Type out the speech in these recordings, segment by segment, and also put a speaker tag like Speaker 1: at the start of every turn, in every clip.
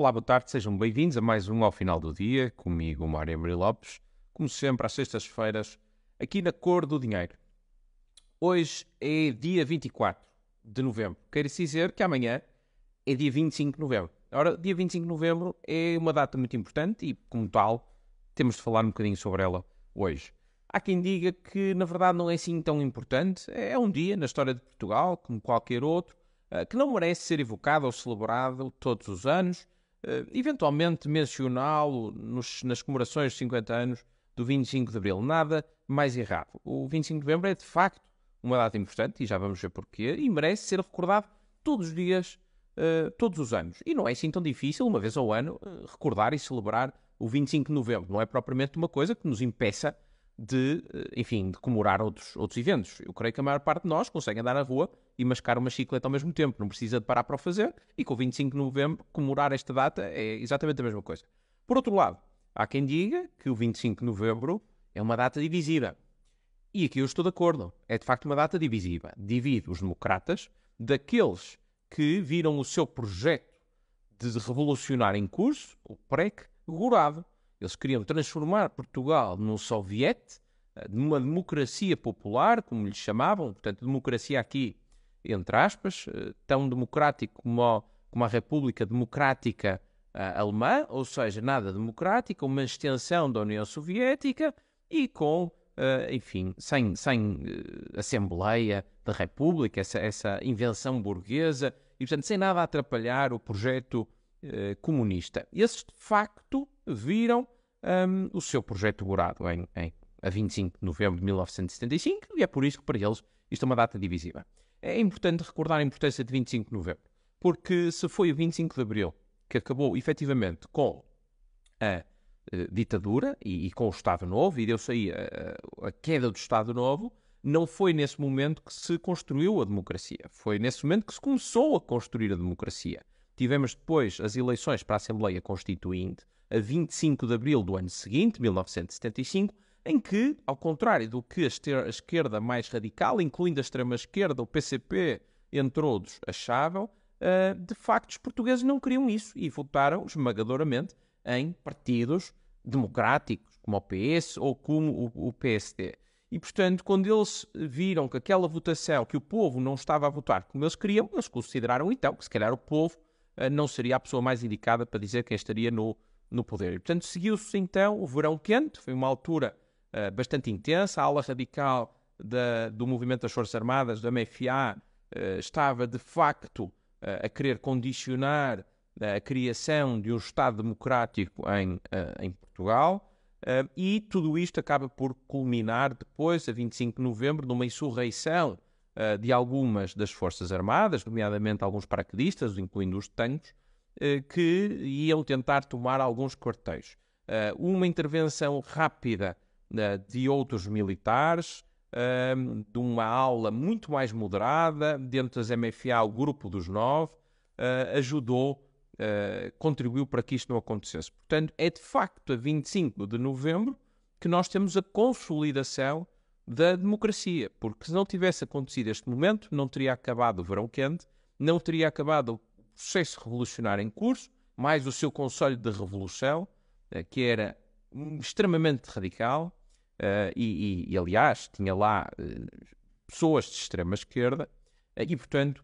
Speaker 1: Olá, boa tarde, sejam bem-vindos a mais um Ao Final do Dia, comigo, Mário Emery Lopes, como sempre, às sextas-feiras, aqui na Cor do Dinheiro. Hoje é dia 24 de novembro, quer dizer que amanhã é dia 25 de novembro. Ora, dia 25 de novembro é uma data muito importante e, como tal, temos de falar um bocadinho sobre ela hoje. Há quem diga que, na verdade, não é assim tão importante. É um dia na história de Portugal, como qualquer outro, eh, que não merece ser evocado ou celebrado todos os anos, eventualmente mencioná-lo nas comemorações de 50 anos do 25 de Abril. Nada mais errado. O 25 de Novembro é, de facto, uma data importante, e já vamos ver porquê, e merece ser recordado todos os dias, uh, todos os anos. E não é assim tão difícil, uma vez ao ano, uh, recordar e celebrar o 25 de Novembro. Não é propriamente uma coisa que nos impeça de, enfim, de comemorar outros, outros eventos. Eu creio que a maior parte de nós consegue andar na rua e mascar uma chicleta ao mesmo tempo, não precisa de parar para o fazer, e com o 25 de novembro, comemorar esta data é exatamente a mesma coisa. Por outro lado, há quem diga que o 25 de novembro é uma data divisiva. E aqui eu estou de acordo. É de facto uma data divisiva. Divide os democratas daqueles que viram o seu projeto de revolucionar em curso, o PREC, gorado. Eles queriam transformar Portugal num soviete, eh, numa democracia popular, como lhes chamavam, portanto, democracia aqui, entre aspas, eh, tão democrático como a, como a República Democrática uh, Alemã, ou seja, nada democrática, uma extensão da União Soviética e com, enfim, sem, sem Assembleia da República, essa, essa invenção burguesa, e portanto, sem nada atrapalhar o projeto comunista. E esses, de facto, viram um, o seu projeto gorado em, em, a 25 de novembro de 1975 e é por isso que para eles isto é uma data divisiva. É importante recordar a importância de 25 de novembro, porque se foi o 25 de abril que acabou efetivamente com a uh, ditadura e, e, com o Estado Novo, e deu-se aí a, a, queda do Estado Novo, não foi nesse momento que se construiu a democracia. Foi nesse momento que se começou a construir a democracia. Tivemos depois as eleições para a Assembleia Constituinte, a 25 de abril do ano seguinte, 1975, em que, ao contrário do que a esquerda mais radical, incluindo a extrema-esquerda, o PCP, entre outros, achavam, uh, de facto os portugueses não queriam isso e votaram esmagadoramente em partidos democráticos, como o PS ou como o, o PSD. E, portanto, quando eles viram que aquela votação, que o povo não estava a votar como eles queriam, eles consideraram então que se calhar o povo não seria a pessoa mais indicada para dizer quem estaria no, no poder. E, portanto, seguiu-se então o verão quente, foi uma altura uh, bastante intensa, a ala radical da, do movimento das Forças Armadas, do MFA, uh, eh, estava de facto uh, a querer condicionar a criação de um Estado democrático em, em Portugal. e tudo isto acaba por culminar depois, a 25 de novembro, numa insurreição de algumas das Forças Armadas, nomeadamente alguns paraquedistas, incluindo os tanques, que iam tentar tomar alguns quartéis. uma intervenção rápida de outros militares, de uma aula muito mais moderada, dentro das MFA, o grupo dos nove, ajudou, contribuiu para que isto não acontecesse. Portanto, é de facto a 25 de novembro que nós temos a consolidação da democracia, porque se não tivesse acontecido este momento, não teria acabado o verão quente, não teria acabado o processo revolucionário em curso, mais o seu conselho de revolução, uh, que era extremamente radical, Uh, e, e, e, aliás, tinha lá uh, pessoas de extrema esquerda, e portanto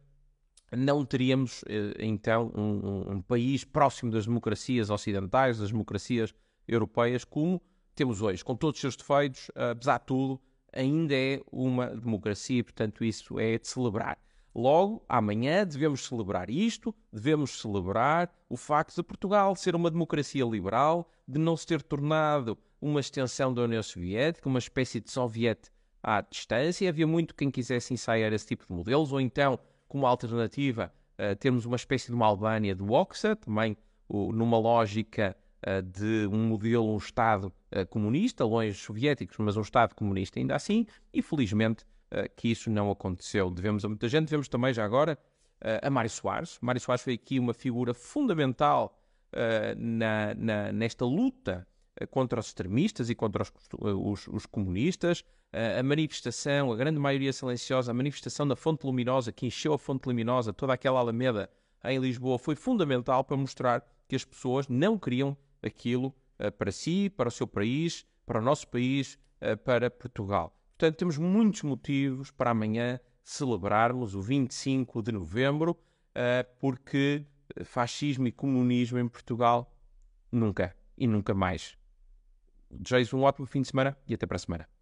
Speaker 1: não teríamos então um, um, país próximo das democracias ocidentais, das democracias europeias, como temos hoje, com todos os seus defeitos, apesar de tudo, ainda é uma democracia, portanto isso é de celebrar. Logo, amanhã devemos celebrar isto, devemos celebrar o facto de Portugal ser uma democracia liberal, de não se ter tornado uma extensão da União Soviética, uma espécie de soviete à distância. Havia muito quem quisesse ensaiar esse tipo de modelos, ou então, como alternativa, uh, termos uma espécie de uma Albânia do Oxa, também numa lógica de um modelo, um Estado uh, comunista, longe dos soviéticos, mas um Estado comunista ainda assim, e felizmente que isso não aconteceu. Devemos a muita gente, devemos também já agora a Mário Soares. Mário Soares foi aqui uma figura fundamental na, na, nesta luta eh, contra os extremistas e contra os, eh, os, os comunistas. A manifestação, a grande maioria silenciosa, a manifestação da Fonte Luminosa, que encheu a Fonte Luminosa, toda aquela alameda em Lisboa foi fundamental para mostrar que as pessoas não queriam aquilo uh, para si, para o seu país, para o nosso país, uh, para Portugal. Portanto, temos muitos motivos para amanhã celebrarmos o 25 de novembro, uh, porque fascismo e comunismo em Portugal nunca e nunca mais. Desejo um ótimo fim de semana e até para a semana.